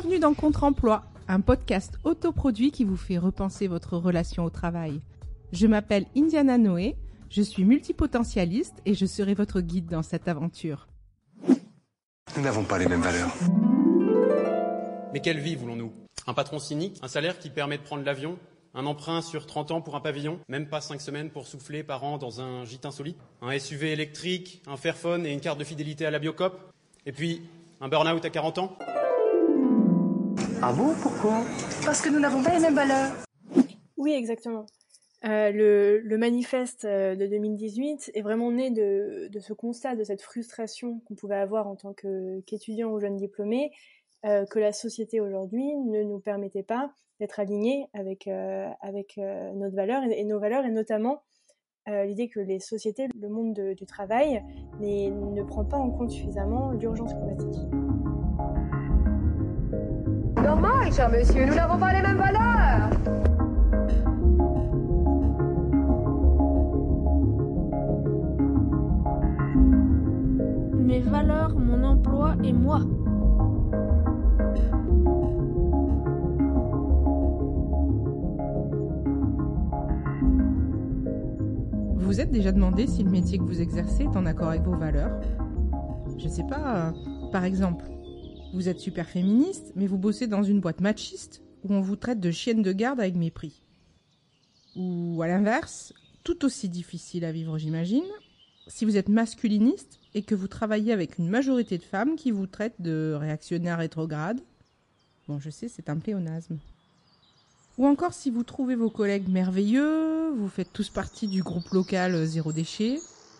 Bienvenue dans Contre-emploi, un podcast autoproduit qui vous fait repenser votre relation au travail. Je m'appelle Indiana Noé, je suis multipotentialiste et je serai votre guide dans cette aventure. Nous n'avons pas les mêmes valeurs. Mais quelle vie voulons-nous? Un patron cynique Un salaire qui permet de prendre l'avion Un emprunt sur 30 ans pour un pavillon Même pas 5 semaines pour souffler par an dans un gîte insolite? Un SUV électrique, un Fairphone et une carte de fidélité à la Biocop? Et puis, un burn-out à 40 ans? Ah bon Pourquoi? Parce que nous n'avons pas les mêmes valeurs. Oui, exactement. Euh, le, le, manifeste euh, de 2018 est vraiment né de, de ce constat, de cette frustration qu'on pouvait avoir en tant qu'étudiant ou jeune diplômé, euh, que la société aujourd'hui ne nous permettait pas d'être alignés avec, euh, avec euh, notre valeur et, et, nos valeurs, et notamment l'idée que les sociétés, le monde de, du travail, ne prend pas en compte suffisamment l'urgence climatique. Normal, cher monsieur, nous n'avons pas les mêmes valeurs. mes valeurs, mon emploi et moi. Vous vous êtes déjà demandé si le métier que vous exercez est en accord avec vos valeurs? Je sais pas, euh, par exemple, vous êtes super féministe, mais vous bossez dans une boîte machiste où on vous traite de chienne de garde avec mépris. Ou à l'inverse, tout aussi difficile à vivre, j'imagine, si vous êtes masculiniste et que vous travaillez avec une majorité de femmes qui vous traitent de réactionnaires rétrogrades. Bon, je sais, c'est un pléonasme. Ou encore si vous trouvez vos collègues merveilleux, vous faites tous partie du groupe local zéro déchet,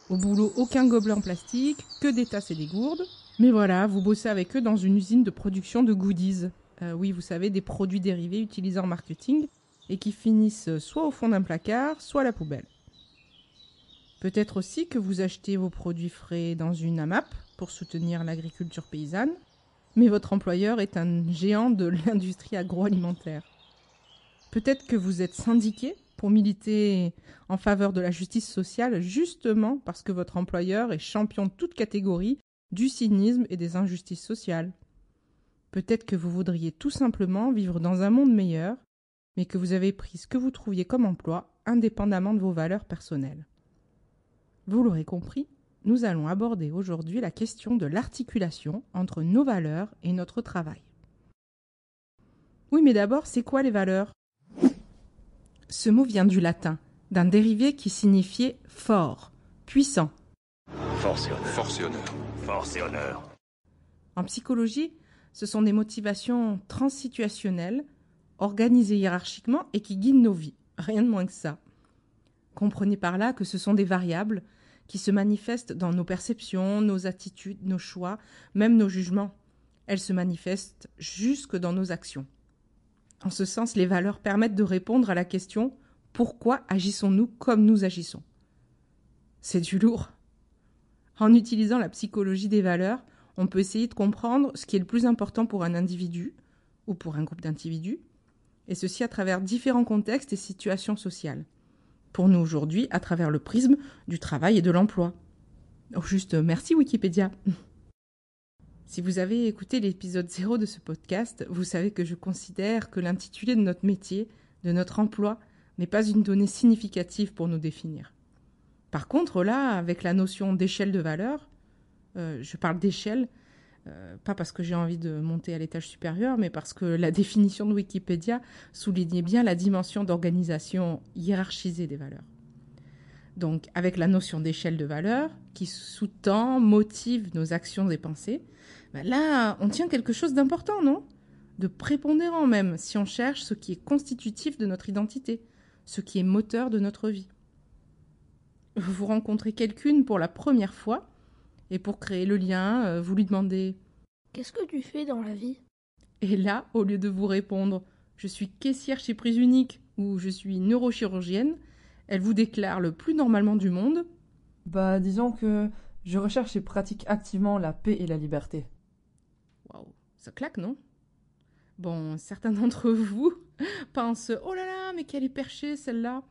au boulot aucun gobelet en plastique, que des tasses et des gourdes. Mais voilà, vous bossez avec eux dans une usine de production de goodies. Euh, oui, vous savez, des produits dérivés utilisés en marketing et qui finissent soit au fond d'un placard, soit à la poubelle. Peut-être aussi que vous achetez vos produits frais dans une AMAP pour soutenir l'agriculture paysanne, mais votre employeur est un géant de l'industrie agroalimentaire. Peut-être que vous êtes syndiqué pour militer en faveur de la justice sociale justement parce que votre employeur est champion de toute catégorie du cynisme et des injustices sociales. Peut-être que vous voudriez tout simplement vivre dans un monde meilleur, mais que vous avez pris ce que vous trouviez comme emploi indépendamment de vos valeurs personnelles. Vous l'aurez compris, nous allons aborder aujourd'hui la question de l'articulation entre nos valeurs et notre travail. Oui, mais d'abord, c'est quoi les valeurs? Ce mot vient du latin, d'un dérivé qui signifiait fort, puissant. En psychologie, ce sont des motivations transsituationnelles, organisées hiérarchiquement et qui guident nos vies. Rien de moins que ça. Comprenez par là que ce sont des variables qui se manifestent dans nos perceptions, nos attitudes, nos choix, même nos jugements. Elles se manifestent jusque dans nos actions. En ce sens, les valeurs permettent de répondre à la question pourquoi agissons-nous comme nous agissons? C'est du lourd. En utilisant la psychologie des valeurs, on peut essayer de comprendre ce qui est le plus important pour un individu ou pour un groupe d'individus, et ceci à travers différents contextes et situations sociales pour nous aujourd'hui à travers le prisme du travail et de l'emploi. Oh, juste merci Wikipédia. Si vous avez écouté l'épisode 0 de ce podcast, vous savez que je considère que l'intitulé de notre métier, de notre emploi, n'est pas une donnée significative pour nous définir. Par contre, là, avec la notion d'échelle de valeur, euh, je parle d'échelle, euh, pas parce que j'ai envie de monter à l'étage supérieur, mais parce que la définition de Wikipédia soulignait bien la dimension d'organisation hiérarchisée des valeurs. Donc, avec la notion d'échelle de valeur, qui sous-tend, motive nos actions et pensées, ben là, on tient quelque chose d'important, non? De prépondérant même, si on cherche ce qui est constitutif de notre identité, ce qui est moteur de notre vie. Vous rencontrez quelqu'une pour la première fois, et pour créer le lien, euh, vous lui demandez Qu'est-ce que tu fais dans la vie? Et là, au lieu de vous répondre Je suis caissière chez Prise Unique ou Je suis neurochirurgienne, elle vous déclare le plus normalement du monde Bah, disons que je recherche et pratique activement la paix et la liberté. Waouh, ça claque, non? Bon, certains d'entre vous pensent Oh là là, mais qu'elle est perchée celle-là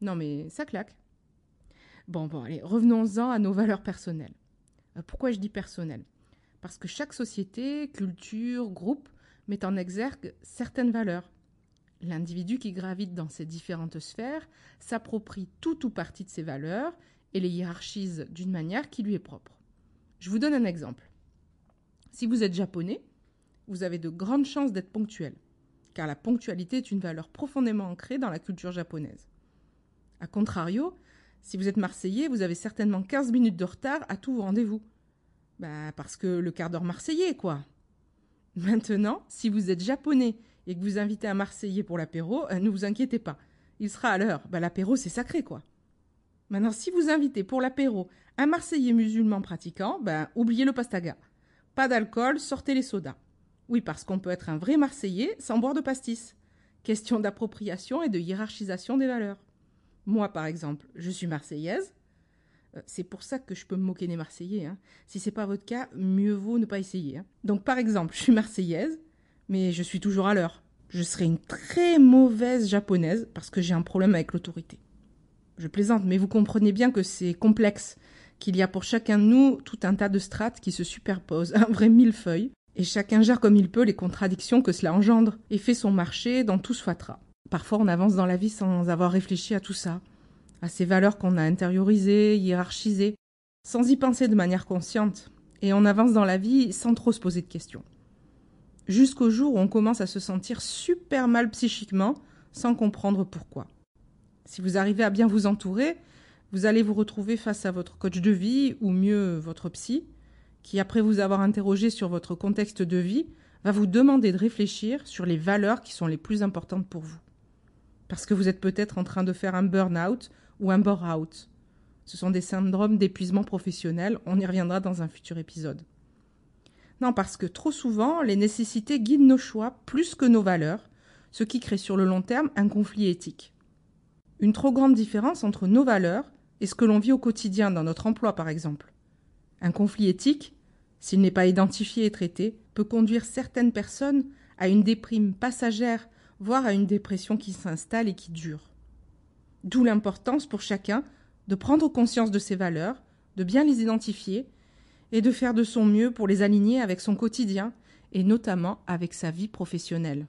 Non, mais ça claque. Bon, bon, allez, revenons-en à nos valeurs personnelles. Pourquoi je dis personnel Parce que chaque société, culture, groupe met en exergue certaines valeurs. L'individu qui gravite dans ces différentes sphères s'approprie tout ou partie de ces valeurs et les hiérarchise d'une manière qui lui est propre. Je vous donne un exemple. Si vous êtes japonais, vous avez de grandes chances d'être ponctuel, car la ponctualité est une valeur profondément ancrée dans la culture japonaise. A contrario, si vous êtes marseillais, vous avez certainement 15 minutes de retard à vos rendez-vous. Bah, parce que le quart d'heure marseillais, quoi. Maintenant, si vous êtes japonais et que vous invitez un marseillais pour l'apéro, euh, ne vous inquiétez pas. Il sera à l'heure. Bah, l'apéro, c'est sacré, quoi. Maintenant, si vous invitez pour l'apéro un marseillais musulman pratiquant, ben, oubliez le pastaga. Pas d'alcool, sortez les sodas. Oui, parce qu'on peut être un vrai marseillais sans boire de pastis. Question d'appropriation et de hiérarchisation des valeurs. Moi, par exemple, je suis marseillaise. Euh, c'est pour ça que je peux me moquer des Marseillais. Hein. Si c'est pas votre cas, mieux vaut ne pas essayer. Hein. Donc, par exemple, je suis marseillaise, mais je suis toujours à l'heure. Je serai une très mauvaise japonaise parce que j'ai un problème avec l'autorité. Je plaisante, mais vous comprenez bien que c'est complexe, qu'il y a pour chacun de nous tout un tas de strates qui se superposent, un vrai millefeuille, et chacun gère comme il peut les contradictions que cela engendre, et fait son marché dans tout ce fatras. Parfois on avance dans la vie sans avoir réfléchi à tout ça, à ces valeurs qu'on a intériorisées, hiérarchisées, sans y penser de manière consciente, et on avance dans la vie sans trop se poser de questions. Jusqu'au jour où on commence à se sentir super mal psychiquement, sans comprendre pourquoi. Si vous arrivez à bien vous entourer, vous allez vous retrouver face à votre coach de vie, ou mieux votre psy, qui, après vous avoir interrogé sur votre contexte de vie, va vous demander de réfléchir sur les valeurs qui sont les plus importantes pour vous. Parce que vous êtes peut-être en train de faire un burn-out ou un bore-out. Ce sont des syndromes d'épuisement professionnel, on y reviendra dans un futur épisode. Non, parce que trop souvent, les nécessités guident nos choix plus que nos valeurs, ce qui crée sur le long terme un conflit éthique. Une trop grande différence entre nos valeurs et ce que l'on vit au quotidien dans notre emploi, par exemple. Un conflit éthique, s'il n'est pas identifié et traité, peut conduire certaines personnes à une déprime passagère, voire à une dépression qui s'installe et qui dure. D'où l'importance pour chacun de prendre conscience de ses valeurs, de bien les identifier et de faire de son mieux pour les aligner avec son quotidien et notamment avec sa vie professionnelle.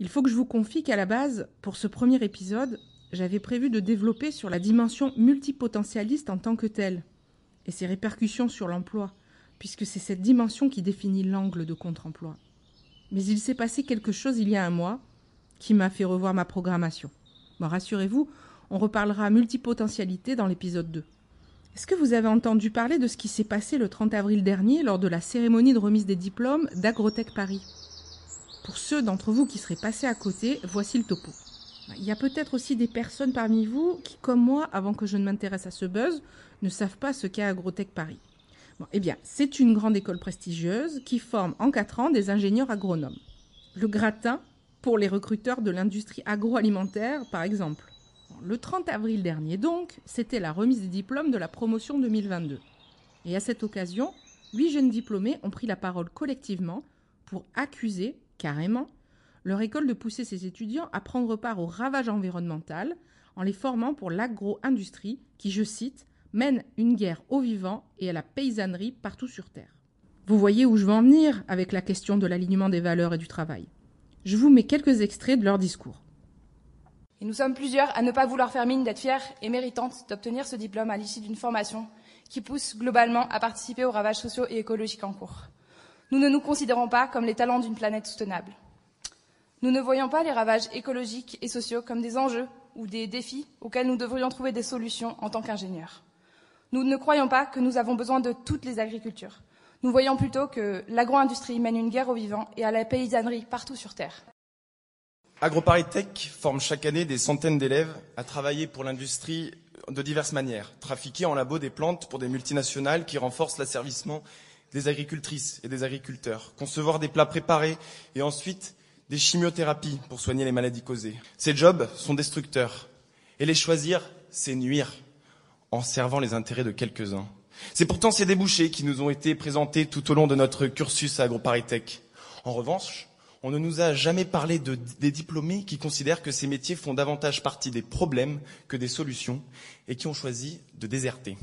Il faut que je vous confie qu'à la base, pour ce premier épisode, j'avais prévu de développer sur la dimension multipotentialiste en tant que telle, et ses répercussions sur l'emploi, puisque c'est cette dimension qui définit l'angle de contre-emploi. Mais il s'est passé quelque chose il y a un mois qui m'a fait revoir ma programmation. Bon, rassurez-vous, on reparlera multipotentialité dans l'épisode 2. Est-ce que vous avez entendu parler de ce qui s'est passé le 30 avril dernier lors de la cérémonie de remise des diplômes d'Agrotech Paris? Pour ceux d'entre vous qui seraient passés à côté, voici le topo. Il y a peut-être aussi des personnes parmi vous qui, comme moi, avant que je ne m'intéresse à ce buzz, ne savent pas ce qu'est Agrotech Paris. Eh bien, c'est une grande école prestigieuse qui forme en 4 ans des ingénieurs agronomes. Le gratin pour les recruteurs de l'industrie agroalimentaire, par exemple. Le 30 avril dernier, donc, c'était la remise des diplômes de la promotion 2022. Et à cette occasion, huit jeunes diplômés ont pris la parole collectivement pour accuser, carrément, leur école de pousser ses étudiants à prendre part au ravage environnemental en les formant pour l'agro-industrie qui, je cite, mène une guerre aux vivants et à la paysannerie partout sur Terre. Vous voyez où je veux en venir avec la question de l'alignement des valeurs et du travail. Je vous mets quelques extraits de leur discours. Nous sommes plusieurs à ne pas vouloir faire mine d'être fiers et méritantes d'obtenir ce diplôme à l'issue d'une formation qui pousse globalement à participer aux ravages sociaux et écologiques en cours. Nous ne nous considérons pas comme les talents d'une planète soutenable. Nous ne voyons pas les ravages écologiques et sociaux comme des enjeux ou des défis auxquels nous devrions trouver des solutions en tant qu'ingénieurs. Nous ne croyons pas que nous avons besoin de toutes les agricultures. Nous voyons plutôt que l'agro-industrie mène une guerre aux vivants et à la paysannerie partout sur Terre. AgroParisTech forme chaque année des centaines d'élèves à travailler pour l'industrie de diverses manières. Trafiquer en labo des plantes pour des multinationales qui renforcent l'asservissement des agricultrices et des agriculteurs. Concevoir des plats préparés et ensuite des chimiothérapies pour soigner les maladies causées. Ces jobs sont destructeurs. Et les choisir, c'est nuire en servant les intérêts de quelques-uns. C'est pourtant ces débouchés qui nous ont été présentés tout au long de notre cursus à AgroParisTech. En revanche, on ne nous a jamais parlé de, des diplômés qui considèrent que ces métiers font davantage partie des problèmes que des solutions et qui ont choisi de déserter.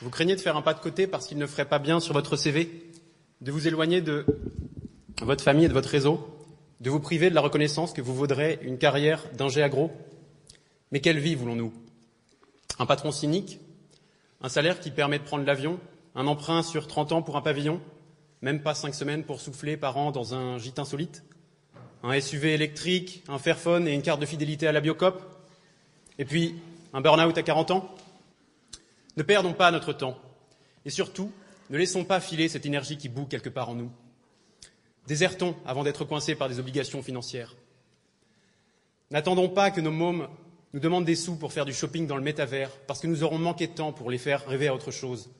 Vous craignez de faire un pas de côté parce qu'il ne ferait pas bien sur votre CV de vous éloigner de votre famille et de votre réseau, de vous priver de la reconnaissance que vous vaudrez une carrière d'ingé agro? Mais quelle vie voulons-nous? Un patron cynique Un salaire qui permet de prendre l'avion Un emprunt sur 30 ans pour un pavillon Même pas 5 semaines pour souffler par an dans un gîte insolite Un SUV électrique, un Fairphone et une carte de fidélité à la Biocop Et puis, un burn-out à 40 ans Ne perdons pas notre temps. Et surtout, ne laissons pas filer cette énergie qui bout quelque part en nous. Désertons avant d'être coincés par des obligations financières. N'attendons pas que nos mômes nous demandent des sous pour faire du shopping dans le métavers, parce que nous aurons manqué de temps pour les faire rêver à autre chose.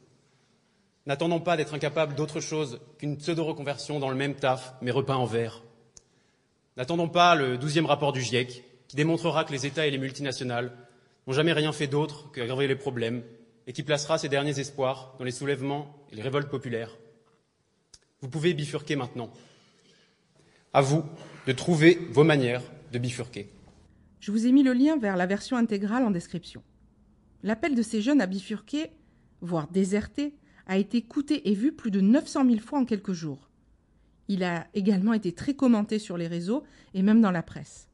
N'attendons pas d'être incapables d'autre chose qu'une pseudo-reconversion dans le même taf, mais repeint en vert. N'attendons pas le douzième rapport du GIEC, qui démontrera que les États et les multinationales n'ont jamais rien fait d'autre qu'aggraver les problèmes, et qui placera ses derniers espoirs dans les soulèvements et les révoltes populaires. Vous pouvez bifurquer maintenant. À vous de trouver vos manières de bifurquer. Je vous ai mis le lien vers la version intégrale en description. L'appel de ces jeunes à bifurquer, voire déserter, a été écouté et vu plus de 900 000 fois en quelques jours. Il a également été très commenté sur les réseaux et même dans la presse.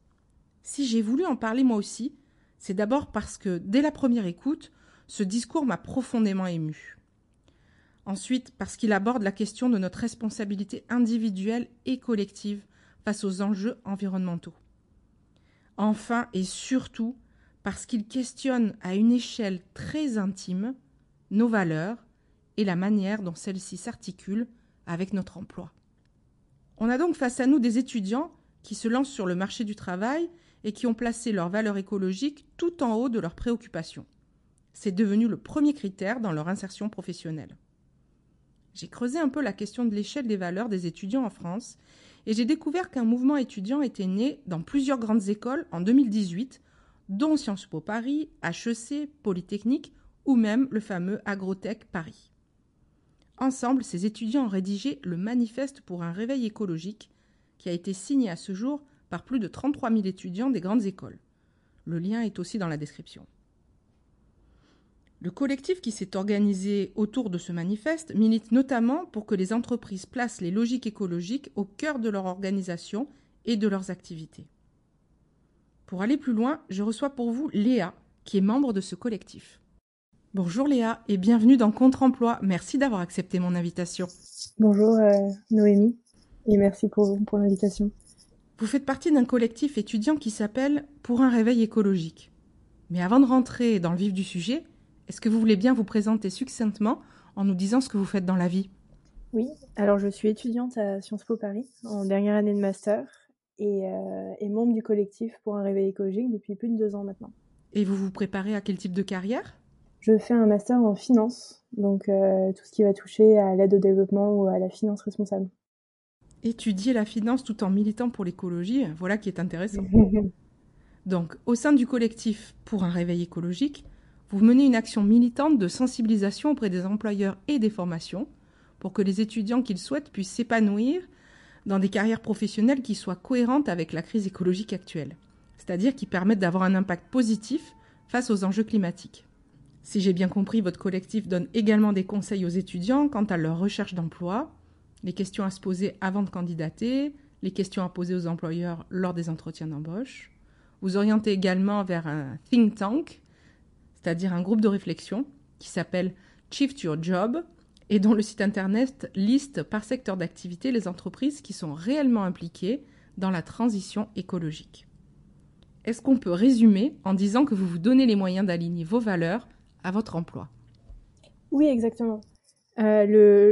Si j'ai voulu en parler moi aussi, c'est d'abord parce que, dès la première écoute, ce discours m'a profondément ému. Ensuite, parce qu'il aborde la question de notre responsabilité individuelle et collective face aux enjeux environnementaux. Enfin et surtout, parce qu'il questionne à une échelle très intime nos valeurs et la manière dont celles-ci s'articulent avec notre emploi. On a donc face à nous des étudiants qui se lancent sur le marché du travail et qui ont placé leurs valeurs écologiques tout en haut de leurs préoccupations. C'est devenu le premier critère dans leur insertion professionnelle. J'ai creusé un peu la question de l'échelle des valeurs des étudiants en France et j'ai découvert qu'un mouvement étudiant était né dans plusieurs grandes écoles en 2018, dont Sciences Po Paris, HEC, Polytechnique ou même le fameux Agrotech Paris. Ensemble, ces étudiants ont rédigé le Manifeste pour un réveil écologique, qui a été signé à ce jour par plus de 33 000 étudiants des grandes écoles. Le lien est aussi dans la description. Le collectif qui s'est organisé autour de ce manifeste milite notamment pour que les entreprises placent les logiques écologiques au cœur de leur organisation et de leurs activités. Pour aller plus loin, je reçois pour vous Léa, qui est membre de ce collectif. Bonjour Léa et bienvenue dans Contre-emploi. Merci d'avoir accepté mon invitation. Bonjour euh, Noémie et merci pour, pour l'invitation. Vous faites partie d'un collectif étudiant qui s'appelle Pour un réveil écologique. Mais avant de rentrer dans le vif du sujet, est-ce que vous voulez bien vous présenter succinctement en nous disant ce que vous faites dans la vie? Oui, alors je suis étudiante à Sciences Po Paris en dernière année de master et, euh, et membre du collectif pour un réveil écologique depuis plus de deux ans maintenant. Et vous vous préparez à quel type de carrière? Je fais un master en finance, donc euh, tout ce qui va toucher à l'aide au développement ou à la finance responsable. Étudier la finance tout en militant pour l'écologie, voilà qui est intéressant. donc, au sein du collectif pour un réveil écologique, vous menez une action militante de sensibilisation auprès des employeurs et des formations pour que les étudiants qu'ils souhaitent puissent s'épanouir dans des carrières professionnelles qui soient cohérentes avec la crise écologique actuelle, c'est-à-dire qui permettent d'avoir un impact positif face aux enjeux climatiques. Si j'ai bien compris, votre collectif donne également des conseils aux étudiants quant à leur recherche d'emploi, les questions à se poser avant de candidater, les questions à poser aux employeurs lors des entretiens d'embauche. Vous orientez également vers un think tank c'est-à-dire un groupe de réflexion qui s'appelle Shift Your Job et dont le site internet liste par secteur d'activité les entreprises qui sont réellement impliquées dans la transition écologique. Est-ce qu'on peut résumer en disant que vous vous donnez les moyens d'aligner vos valeurs à votre emploi? Oui, exactement. Euh,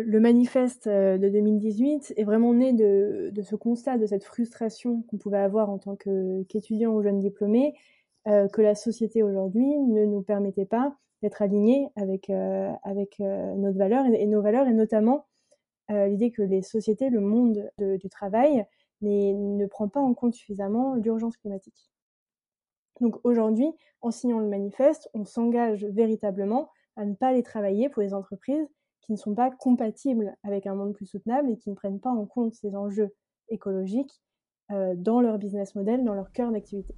le, manifeste euh, de 2018 est vraiment né de, de, ce constat, de cette frustration qu'on pouvait avoir en tant qu'étudiant ou jeune diplômé, euh, que la société aujourd'hui ne nous permettait pas d'être alignés avec euh, euh, notre valeur et, nos valeurs et notamment l'idée que les sociétés, le monde de, du travail ne prend pas en compte suffisamment l'urgence climatique. Donc aujourd'hui, en signant le manifeste, on s'engage véritablement à ne pas aller travailler pour des entreprises qui ne sont pas compatibles avec un monde plus soutenable et qui ne prennent pas en compte ces enjeux écologiques dans leur business model, dans leur cœur d'activité.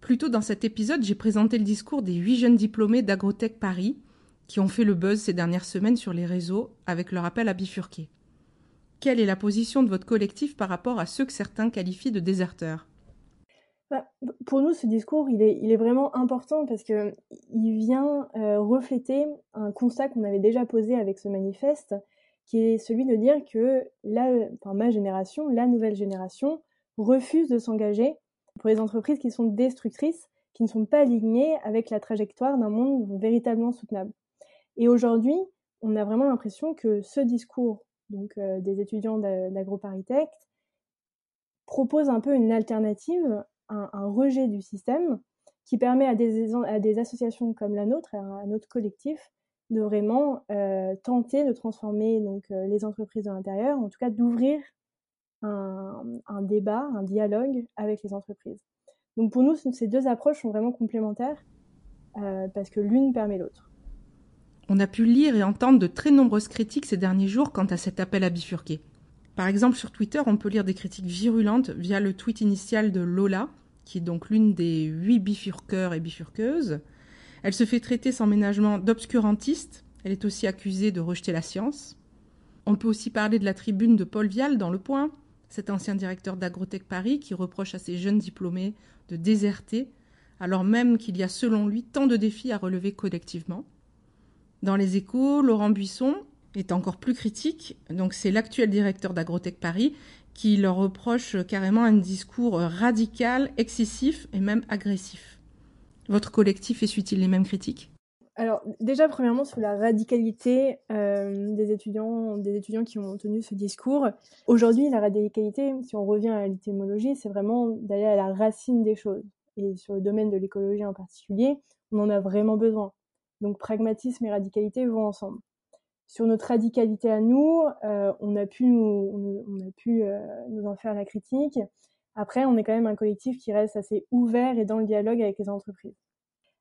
Plus tôt dans cet épisode, j'ai présenté le discours des huit jeunes diplômés d'Agrotech Paris qui ont fait le buzz ces dernières semaines sur les réseaux avec leur appel à bifurquer. Quelle est la position de votre collectif par rapport à ceux que certains qualifient de déserteurs? Bah, pour nous, ce discours, il est, vraiment important parce que il vient euh, refléter un constat qu'on avait déjà posé avec ce manifeste, qui est celui de dire que la, ma génération, la nouvelle génération, refuse de s'engager pour les entreprises qui sont destructrices, qui ne sont pas alignées avec la trajectoire d'un monde véritablement soutenable. Et aujourd'hui, on a vraiment l'impression que ce discours donc euh, des étudiants d'AgroParisTech propose un peu une alternative un, rejet du système qui permet à des, associations comme la nôtre, à, notre collectif, de vraiment euh, tenter de transformer donc euh, les entreprises de l'intérieur, en tout cas d'ouvrir un, débat, un dialogue avec les entreprises. Donc pour nous, ces deux approches sont vraiment complémentaires euh, parce que l'une permet l'autre. On a pu lire et entendre de très nombreuses critiques ces derniers jours quant à cet appel à bifurquer. Par exemple, sur Twitter, on peut lire des critiques virulentes via le tweet initial de Lola, qui est donc l'une des huit bifurqueurs et bifurqueuses. Elle se fait traiter sans ménagement d'obscurantiste. Elle est aussi accusée de rejeter la science. On peut aussi parler de la tribune de Paul Vial dans Le Point, cet ancien directeur d'Agrotech Paris qui reproche à ses jeunes diplômés de déserter, alors même qu'il y a selon lui tant de défis à relever collectivement. Dans les échos, Laurent Buisson est encore plus critique. Donc c'est l'actuel directeur d'Agrotech Paris qui leur reproche carrément un discours radical, excessif et même agressif. Votre collectif essuie-t-il les mêmes critiques? Alors déjà premièrement sur la radicalité euh, des étudiants, des étudiants qui ont tenu ce discours. Aujourd'hui, la radicalité, si on revient à l'étymologie, c'est vraiment d'aller à la racine des choses. Et sur le domaine de l'écologie en particulier, on en a vraiment besoin. Donc pragmatisme et radicalité vont ensemble sur notre radicalité à nous, euh, on a pu, nous, on, a pu euh, nous en faire la critique. Après, on est quand même un collectif qui reste assez ouvert et dans le dialogue avec les entreprises.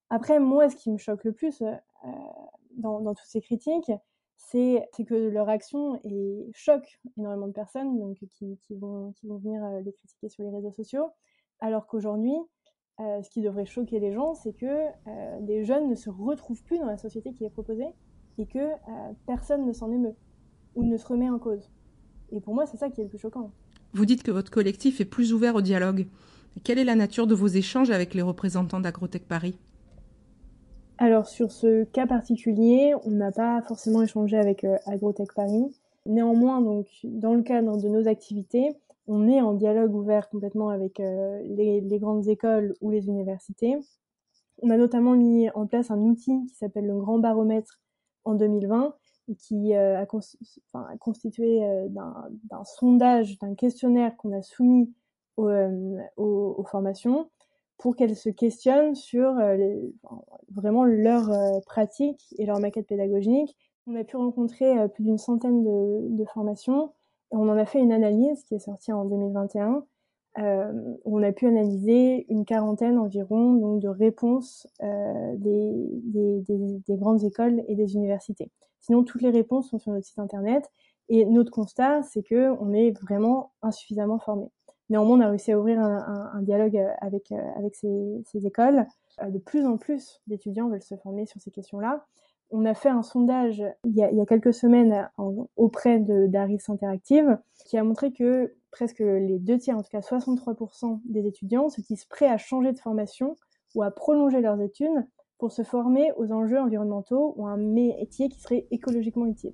Après, moi, ce qui me choque le plus euh, dans, toutes ces critiques, c'est que leur action choque énormément de personnes donc, qui, vont, venir les critiquer sur les réseaux sociaux, alors qu'aujourd'hui, ce qui devrait choquer les gens, c'est que des jeunes ne se retrouvent plus dans la société qui est proposée et que euh, personne ne s'en émeut ou ne se remet en cause. Et pour moi, c'est ça qui est le plus choquant. Vous dites que votre collectif est plus ouvert au dialogue. Quelle est la nature de vos échanges avec les représentants d'Agrotech Paris? Alors sur ce cas particulier, on n'a pas forcément échangé avec euh, Agrotech Paris. Néanmoins, donc dans le cadre de nos activités, on est en dialogue ouvert complètement avec euh, les, grandes écoles ou les universités. On a notamment mis en place un outil qui s'appelle le Grand Baromètre en 2020 et qui euh, a, constitué d'un sondage, d'un questionnaire qu'on a soumis aux, formations pour qu'elles se questionnent sur vraiment leur pratique et leur maquette pédagogique. On a pu rencontrer plus d'une centaine de, formations et on en a fait une analyse qui est sortie en 2021 où on a pu analyser une quarantaine environ donc de réponses des, des, grandes écoles et des universités. Sinon, toutes les réponses sont sur notre site internet. Et notre constat, c'est que on est vraiment insuffisamment formé. Néanmoins, on a réussi à ouvrir un, dialogue avec, avec ces, écoles. De plus en plus d'étudiants veulent se former sur ces questions-là. On a fait un sondage il y a, quelques semaines auprès d'Aris Interactive qui a montré que presque les deux tiers, en tout cas 63% des étudiants se disent prêts à changer de formation ou à prolonger leurs études pour se former aux enjeux environnementaux ou à un métier qui serait écologiquement utile.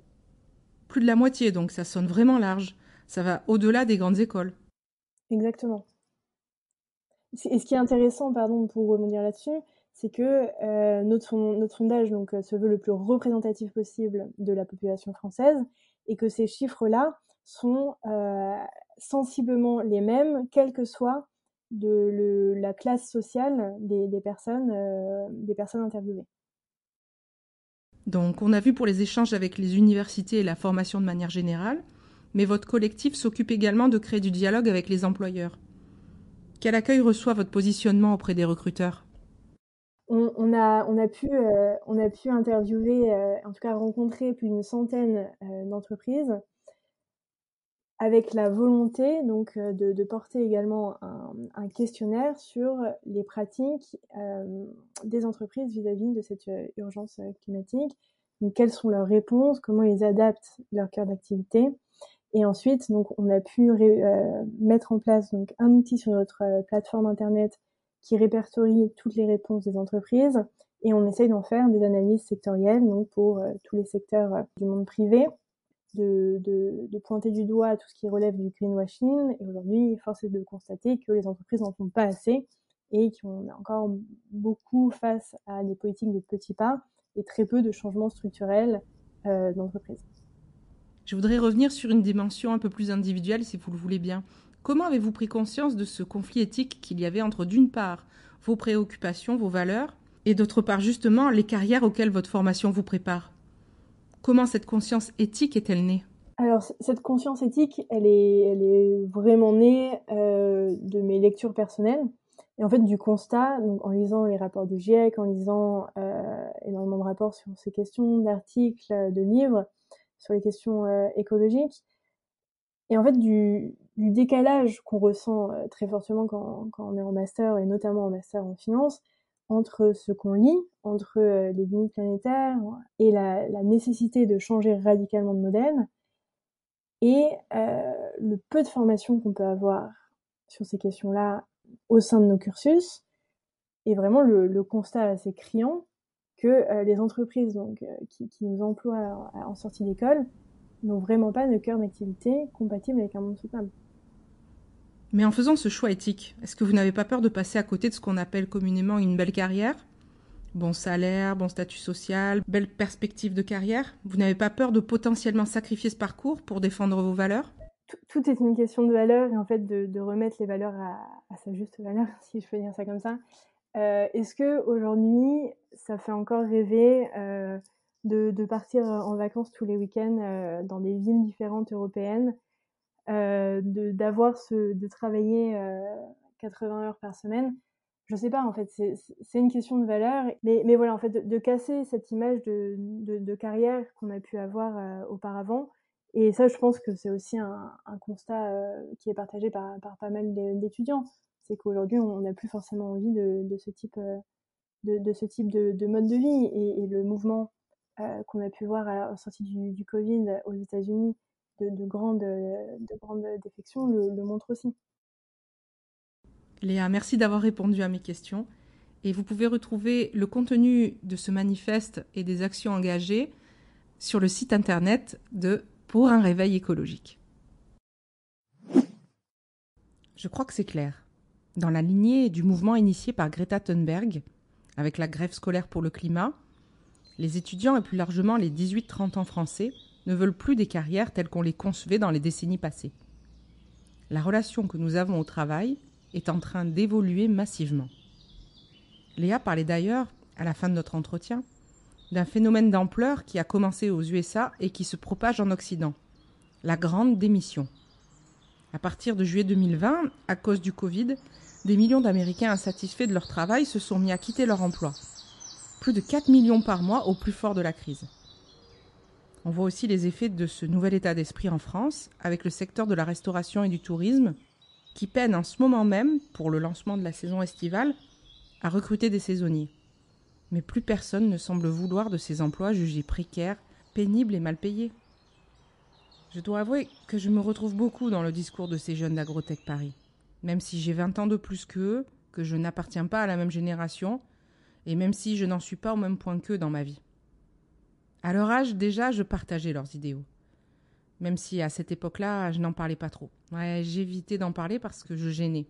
Plus de la moitié, donc ça sonne vraiment large. Ça va au-delà des grandes écoles. Exactement. Et ce qui est intéressant, pardon, pour rebondir là-dessus, c'est que euh, notre, notre, sondage donc, euh, se veut le plus représentatif possible de la population française et que ces chiffres-là sont euh, sensiblement les mêmes, quelle que soit la classe sociale des, personnes, des personnes interviewées. Donc, on a vu pour les échanges avec les universités et la formation de manière générale, mais votre collectif s'occupe également de créer du dialogue avec les employeurs. Quel accueil reçoit votre positionnement auprès des recruteurs? Euh, on a pu interviewer, euh, en tout cas rencontrer plus d'une centaine euh, d'entreprises avec la volonté donc de, porter également un, questionnaire sur les pratiques des entreprises vis-à-vis de cette urgence climatique. quelles sont leurs réponses, comment ils adaptent leur cœur d'activité? Et ensuite, donc, on a pu euh, mettre en place donc un outil sur notre euh, plateforme internet qui répertorie toutes les réponses des entreprises et on essaye d'en faire des analyses sectorielles donc pour euh, tous les secteurs du monde privé, de, pointer du doigt tout ce qui relève du greenwashing. Et aujourd'hui, force est de constater que les entreprises n'en font pas assez et qu'on a encore beaucoup face à des politiques de petits pas et très peu de changements structurels d'entreprise. Je voudrais revenir sur une dimension un peu plus individuelle, si vous le voulez bien. Comment avez-vous pris conscience de ce conflit éthique qu'il y avait entre, d'une part, vos préoccupations, vos valeurs, et d'autre part, justement, les carrières auxquelles votre formation vous prépare? Comment cette conscience éthique est-elle née? Alors cette conscience éthique, elle est, vraiment née euh, de mes lectures personnelles. Et en fait du constat, donc en lisant les rapports du GIEC, en lisant euh, énormément de rapports sur ces questions, d'articles, de livres, sur les questions euh, écologiques. Et en fait, du, décalage qu'on ressent euh, très fortement quand, on est en master, et notamment en master en finance, entre ce qu'on lit, entre euh, les limites planétaires et la, nécessité de changer radicalement de modèle, et le peu de formation qu'on peut avoir sur ces questions-là au sein de nos cursus, et vraiment le, le constat assez criant que euh, les entreprises donc, euh, qui, qui, nous emploient en sortie d'école n'ont vraiment pas de cœur d'activité compatible avec un monde soutenable. Mais en faisant ce choix éthique, est-ce que vous n'avez pas peur de passer à côté de ce qu'on appelle communément une belle carrière? Bon salaire, bon statut social, belle perspective de carrière? Vous n'avez pas peur de potentiellement sacrifier ce parcours pour défendre vos valeurs? Tout, tout, est une question de valeur et en fait de, de remettre les valeurs à, à, sa juste valeur, si je peux dire ça comme ça. Euh, Est-ce que aujourd'hui, ça fait encore rêver euh, de, de, partir en vacances tous les week-ends euh, dans des villes différentes européennes, euh, d'avoir ce, de travailler 80 euh, heures par semaine? Je sais pas, en fait, c'est une question de valeur, mais, mais voilà, en fait, de, de casser cette image de, de, de carrière qu'on a pu avoir euh, auparavant. Et ça, je pense que c'est aussi un, un constat qui est partagé par, par pas mal d'étudiants c'est qu'aujourd'hui on n'a plus forcément envie de, ce type de, de, mode de vie et, le mouvement euh, qu'on a pu voir à la sortie du, Covid aux États-Unis de, de, grandes, de grandes défections le montre aussi. Léa, merci d'avoir répondu à mes questions. Et vous pouvez retrouver le contenu de ce manifeste et des actions engagées sur le site internet de Pour un réveil écologique. Je crois que c'est clair dans la lignée du mouvement initié par Greta Thunberg, avec la grève scolaire pour le climat, les étudiants et plus largement les 18-30 ans français ne veulent plus des carrières telles qu'on les concevait dans les décennies passées. La relation que nous avons au travail est en train d'évoluer massivement. Léa parlait d'ailleurs, à la fin de notre entretien, d'un phénomène d'ampleur qui a commencé aux USA et qui se propage en Occident, la grande démission. À partir de juillet 2020, à cause du Covid, des millions d'Américains insatisfaits de leur travail se sont mis à quitter leur emploi. Plus de 4 millions par mois au plus fort de la crise. On voit aussi les effets de ce nouvel état d'esprit en France, avec le secteur de la restauration et du tourisme, qui peine en ce moment même, pour le lancement de la saison estivale, à recruter des saisonniers. Mais plus personne ne semble vouloir de ces emplois jugés précaires, pénibles et mal payés. Je dois avouer que je me retrouve beaucoup dans le discours de ces jeunes d'Agrotech Paris même si j'ai 20 ans de plus qu'eux, que je n'appartiens pas à la même génération, et même si je n'en suis pas au même point qu'eux dans ma vie. À leur âge, déjà, je partageais leurs idéaux. Même si à cette époque-là, je n'en parlais pas trop. Ouais, j'évitais d'en parler parce que je gênais.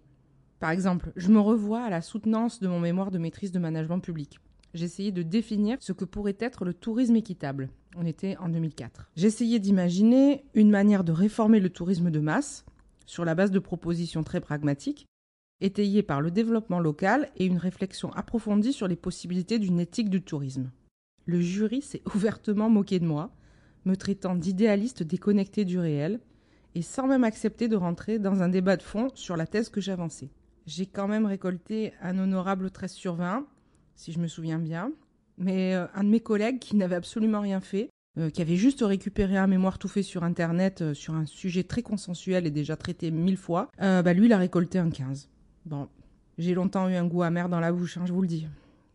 Par exemple, je me revois à la soutenance de mon mémoire de maîtrise de management public. J'essayais de définir ce que pourrait être le tourisme équitable. On était en 2004. J'essayais d'imaginer une manière de réformer le tourisme de masse, sur la base de propositions très pragmatiques, étayées par le développement local et une réflexion approfondie sur les possibilités d'une éthique du tourisme. Le jury s'est ouvertement moqué de moi, me traitant d'idéaliste déconnecté du réel, et sans même accepter de rentrer dans un débat de fond sur la thèse que j'avançais. J'ai quand même récolté un honorable 13 sur 20, si je me souviens bien, mais euh, un de mes collègues qui n'avait absolument rien fait euh, qui avait juste récupéré un mémoire tout fait sur Internet euh, sur un sujet très consensuel et déjà traité mille fois, euh, bah lui, il a récolté un 15. Bon, j'ai longtemps eu un goût amer dans la bouche, hein, je vous le dis.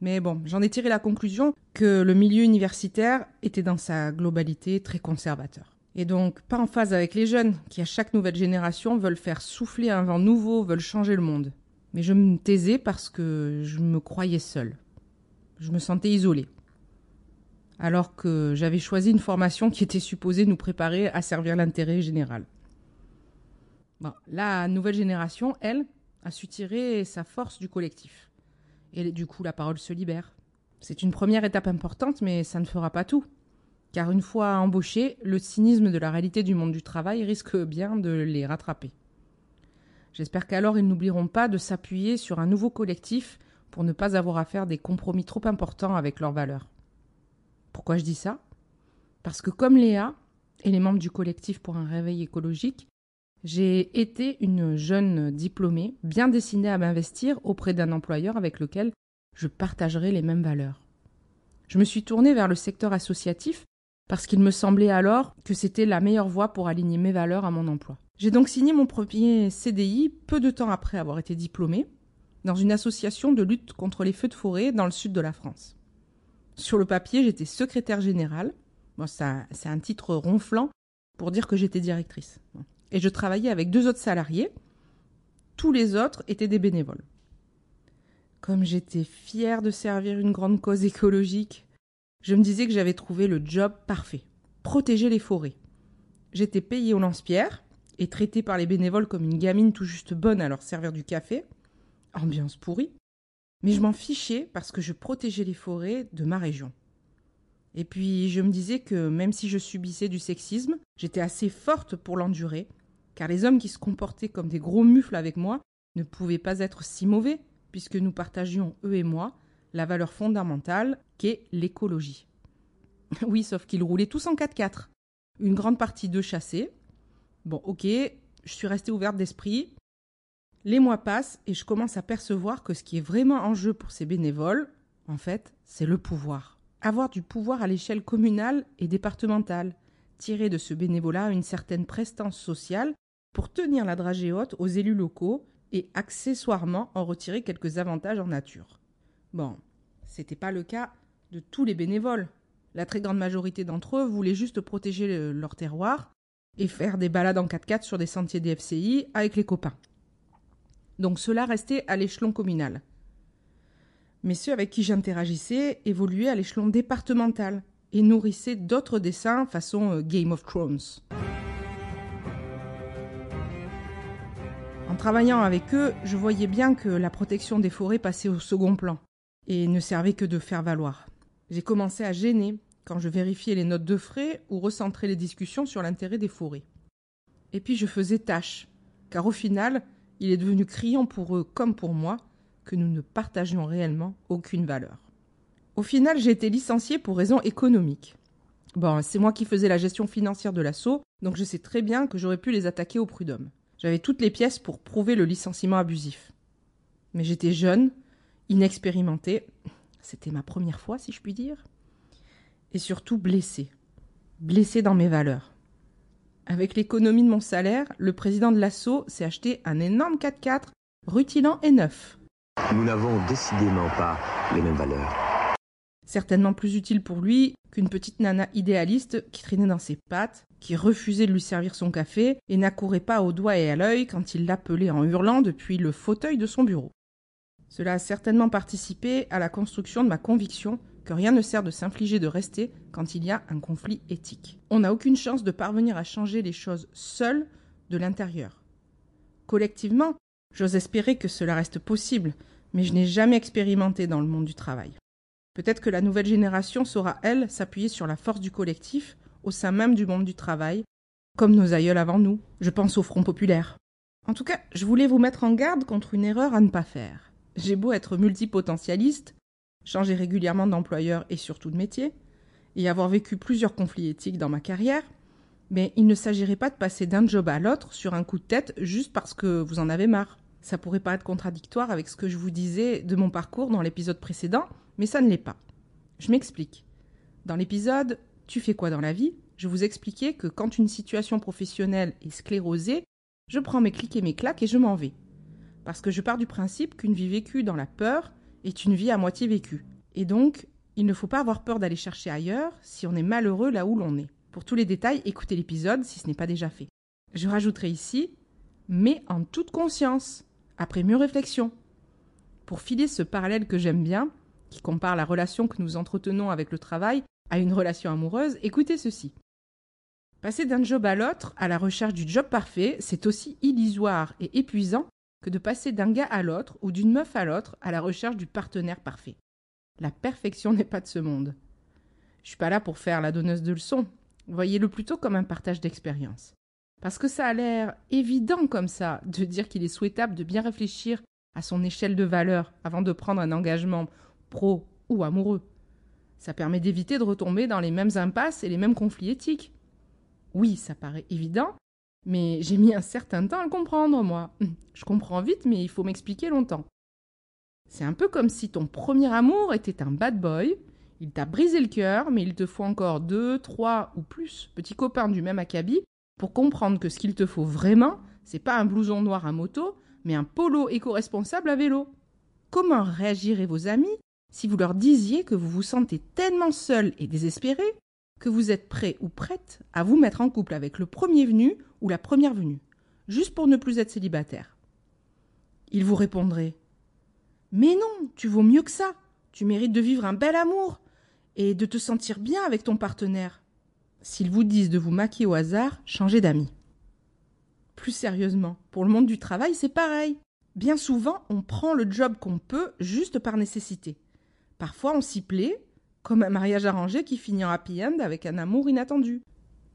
Mais bon, j'en ai tiré la conclusion que le milieu universitaire était dans sa globalité très conservateur. Et donc pas en phase avec les jeunes, qui à chaque nouvelle génération veulent faire souffler un vent nouveau, veulent changer le monde. Mais je me taisais parce que je me croyais seule. Je me sentais isolée. Alors que j'avais choisi une formation qui était supposée nous préparer à servir l'intérêt général. La nouvelle génération, elle, a su tirer sa force du collectif. Et du coup, la parole se libère. C'est une première étape importante, mais ça ne fera pas tout. Car une fois embauchés, le cynisme de la réalité du monde du travail risque bien de les rattraper. J'espère qu'alors ils n'oublieront pas de s'appuyer sur un nouveau collectif pour ne pas avoir à faire des compromis trop importants avec leurs valeurs. Pourquoi je dis ça? Parce que comme Léa et les membres du collectif pour un réveil écologique, j'ai été une jeune diplômée bien destinée à m'investir auprès d'un employeur avec lequel je partagerai les mêmes valeurs. Je me suis tournée vers le secteur associatif parce qu'il me semblait alors que c'était la meilleure voie pour aligner mes valeurs à mon emploi. J'ai donc signé mon premier CDI peu de temps après avoir été diplômée dans une association de lutte contre les feux de forêt dans le sud de la France. Sur le papier, j'étais secrétaire générale. C'est un titre ronflant pour dire que j'étais directrice et je travaillais avec deux autres salariés. Tous les autres étaient des bénévoles. Comme j'étais fière de servir une grande cause écologique, je me disais que j'avais trouvé le job parfait. Protéger les forêts. J'étais payée au lance-pierre et traitée par les bénévoles comme une gamine tout juste bonne à leur servir du café. Ambiance pourrie. Mais je m'en fichais parce que je protégeais les forêts de ma région. Et puis je me disais que même si je subissais du sexisme, j'étais assez forte pour l'endurer car les hommes qui se comportaient comme des gros mufles avec moi ne pouvaient pas être si mauvais, puisque nous partagions, eux et moi, la valeur fondamentale qu'est l'écologie. oui, sauf qu'ils roulaient tous en 4x4. Une grande partie d'eux chassés. Bon, ok, je suis restée ouverte d'esprit. Les mois passent et je commence à percevoir que ce qui est vraiment en jeu pour ces bénévoles, en fait, c'est le pouvoir. Avoir du pouvoir à l'échelle communale et départementale, tirer de ce bénévolat une certaine prestance sociale pour tenir la dragée haute aux élus locaux et accessoirement en retirer quelques avantages en nature. Bon, c'était pas le cas de tous les bénévoles. La très grande majorité d'entre eux voulaient juste protéger leur terroir et faire des balades en 4x4 sur des sentiers des avec les copains. Donc cela restait à l'échelon communal. Mais ceux avec qui j'interagissais évoluaient à l'échelon départemental et nourrissaient d'autres dessins façon euh, Game of Thrones. En travaillant avec eux, je voyais bien que la protection des forêts passait au second plan et ne servait que de faire valoir. J'ai commencé à gêner quand je vérifiais les notes de frais ou recentrais les discussions sur l'intérêt des forêts. Et puis je faisais tâche, car au final, il est devenu criant pour eux comme pour moi que nous ne partagions réellement aucune valeur. Au final, j'ai été licenciée pour raisons économiques. Bon, c'est moi qui faisais la gestion financière de l'assaut, donc je sais très bien que j'aurais pu les attaquer au prud'homme. J'avais toutes les pièces pour prouver le licenciement abusif. Mais j'étais jeune, inexpérimentée. C'était ma première fois, si je puis dire. Et surtout blessée. Blessée dans mes valeurs. Avec l'économie de mon salaire, le président de l'assaut s'est acheté un énorme 4x4 rutilant et neuf. Nous n'avons décidément pas les mêmes valeurs certainement plus utile pour lui qu'une petite nana idéaliste qui traînait dans ses pattes, qui refusait de lui servir son café et n'accourait pas au doigt et à l'œil quand il l'appelait en hurlant depuis le fauteuil de son bureau. Cela a certainement participé à la construction de ma conviction que rien ne sert de s'infliger de rester quand il y a un conflit éthique. On n'a aucune chance de parvenir à changer les choses seul de l'intérieur. Collectivement, j'ose espérer que cela reste possible, mais je n'ai jamais expérimenté dans le monde du travail. Peut-être que la nouvelle génération saura, elle, s'appuyer sur la force du collectif au sein même du monde du travail, comme nos aïeuls avant nous. Je pense au Front populaire. En tout cas, je voulais vous mettre en garde contre une erreur à ne pas faire. J'ai beau être multipotentialiste, changer régulièrement d'employeur et surtout de métier, et avoir vécu plusieurs conflits éthiques dans ma carrière, mais il ne s'agirait pas de passer d'un job à l'autre sur un coup de tête juste parce que vous en avez marre. Ça pourrait pas être contradictoire avec ce que je vous disais de mon parcours dans l'épisode précédent, mais ça ne l'est pas. Je m'explique. Dans l'épisode Tu fais quoi dans la vie? je vous expliquais que quand une situation professionnelle est sclérosée, je prends mes clics et mes claques et je m'en vais. Parce que je pars du principe qu'une vie vécue dans la peur est une vie à moitié vécue, Et donc, il ne faut pas avoir peur d'aller chercher ailleurs si on est malheureux là où l'on est. Pour tous les détails, écoutez l'épisode si ce n'est pas déjà fait. Je rajouterai ici, mais en toute conscience, après mieux réflexion. Pour filer ce parallèle que j'aime bien, qui compare la relation que nous entretenons avec le travail à une relation amoureuse, écoutez ceci. Passer d'un job à l'autre à la recherche du job parfait, c'est aussi illusoire et épuisant que de passer d'un gars à l'autre ou d'une meuf à l'autre à la recherche du partenaire parfait. La perfection n'est pas de ce monde. Je suis pas là pour faire la donneuse de leçons. Voyez-le plutôt comme un partage d'expérience. Parce que ça a l'air évident comme ça de dire qu'il est souhaitable de bien réfléchir à son échelle de valeur avant de prendre un engagement pro ou amoureux. Ça permet d'éviter de retomber dans les mêmes impasses et les mêmes conflits éthiques. Oui, ça paraît évident, mais j'ai mis un certain temps à le comprendre, moi. Je comprends vite, mais il faut m'expliquer longtemps. C'est un peu comme si ton premier amour était un bad boy, il t'a brisé le cœur, mais il te faut encore deux, trois ou plus petits copains du même acabit pour comprendre que ce qu'il te faut vraiment, c'est pas un blouson noir à moto, mais un polo éco-responsable à vélo. Comment réagiraient vos amis si vous leur disiez que vous vous sentez tellement seul et désespéré que vous êtes prêt ou prête à vous mettre en couple avec le premier venu ou la première venue, juste pour ne plus être célibataire Ils vous répondraient Mais non, tu vaux mieux que ça. Tu mérites de vivre un bel amour et de te sentir bien avec ton partenaire. S'ils vous disent de vous maquiller au hasard, changez d'amis. Plus sérieusement, pour le monde du travail, c'est pareil. Bien souvent, on prend le job qu'on peut juste par nécessité. Parfois, on s'y plaît, comme un mariage arrangé qui finit en happy end avec un amour inattendu.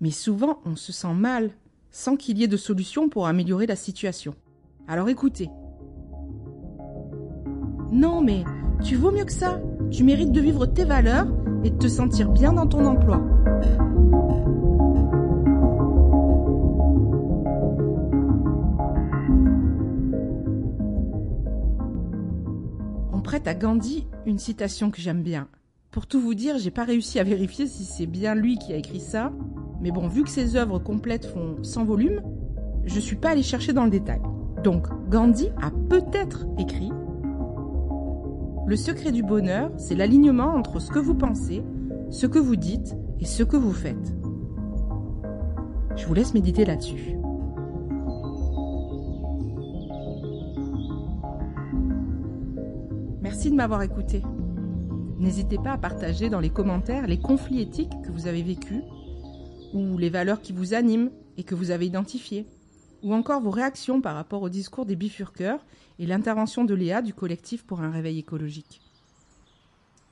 Mais souvent, on se sent mal, sans qu'il y ait de solution pour améliorer la situation. Alors écoutez. Non, mais tu vaux mieux que ça. Tu mérites de vivre tes valeurs et de te sentir bien dans ton emploi. On prête à Gandhi une citation que j'aime bien. Pour tout vous dire, j'ai pas réussi à vérifier si c'est bien lui qui a écrit ça, mais bon, vu que ses œuvres complètes font 100 volumes, je suis pas allé chercher dans le détail. Donc, Gandhi a peut-être écrit Le secret du bonheur, c'est l'alignement entre ce que vous pensez, ce que vous dites et ce que vous faites. Je vous laisse méditer là-dessus. Merci de m'avoir écouté. N'hésitez pas à partager dans les commentaires les conflits éthiques que vous avez vécus, ou les valeurs qui vous animent et que vous avez identifiées, ou encore vos réactions par rapport au discours des bifurqueurs et l'intervention de Léa du collectif pour un réveil écologique.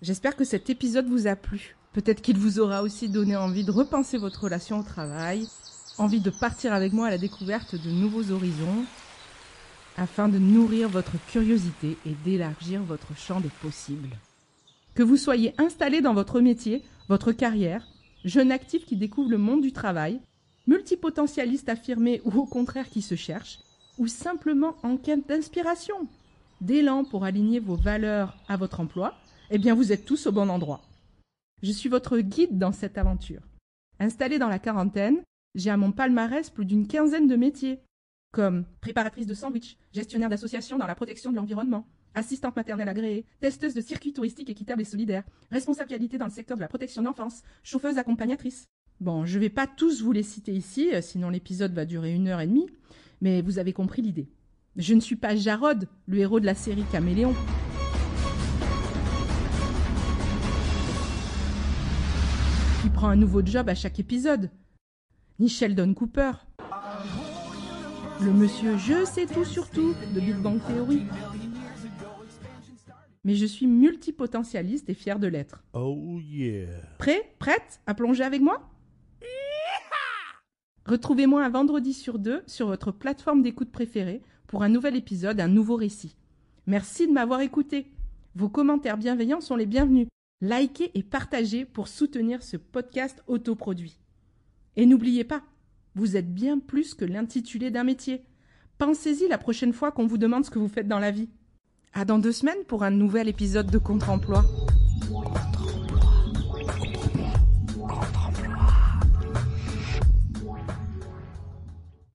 J'espère que cet épisode vous a plu. Peut-être qu'il vous aura aussi donné envie de repenser votre relation au travail, envie de partir avec moi à la découverte de nouveaux horizons, afin de nourrir votre curiosité et d'élargir votre champ des possibles. Que vous soyez installé dans votre métier, votre carrière, jeune actif qui découvre le monde du travail, multipotentialiste affirmé ou au contraire qui se cherche, ou simplement en quête d'inspiration, d'élan pour aligner vos valeurs à votre emploi, eh bien vous êtes tous au bon endroit. Je suis votre guide dans cette aventure. Installée dans la quarantaine, j'ai à mon palmarès plus d'une quinzaine de métiers, comme préparatrice de sandwich, gestionnaire d'association dans la protection de l'environnement, assistante maternelle agréée, testeuse de circuits touristiques équitables et solidaires, responsable qualité dans le secteur de la protection de l'enfance, chauffeuse accompagnatrice. Bon, je vais pas tous vous les citer ici, euh, sinon l'épisode va durer une heure et demie, mais vous avez compris l'idée. Je ne suis pas Jarod, le héros de la série Caméléon. Qui prend un nouveau job à chaque épisode. Ni Sheldon Cooper. Le monsieur Je sais tout sur tout de Big Bang Theory mais je suis multipotentialiste et fier de l'être. Oh yeah. Prêt Prête à plonger avec moi? Retrouvez-moi un vendredi sur deux sur votre plateforme d'écoute préférée pour un nouvel épisode, un nouveau récit. Merci de m'avoir écouté. Vos commentaires bienveillants sont les bienvenus. Likez et partagez pour soutenir ce podcast autoproduit. Et n'oubliez pas, vous êtes bien plus que l'intitulé d'un métier. Pensez-y la prochaine fois qu'on vous demande ce que vous faites dans la vie. À dans deux semaines pour un nouvel épisode de Contre-emploi.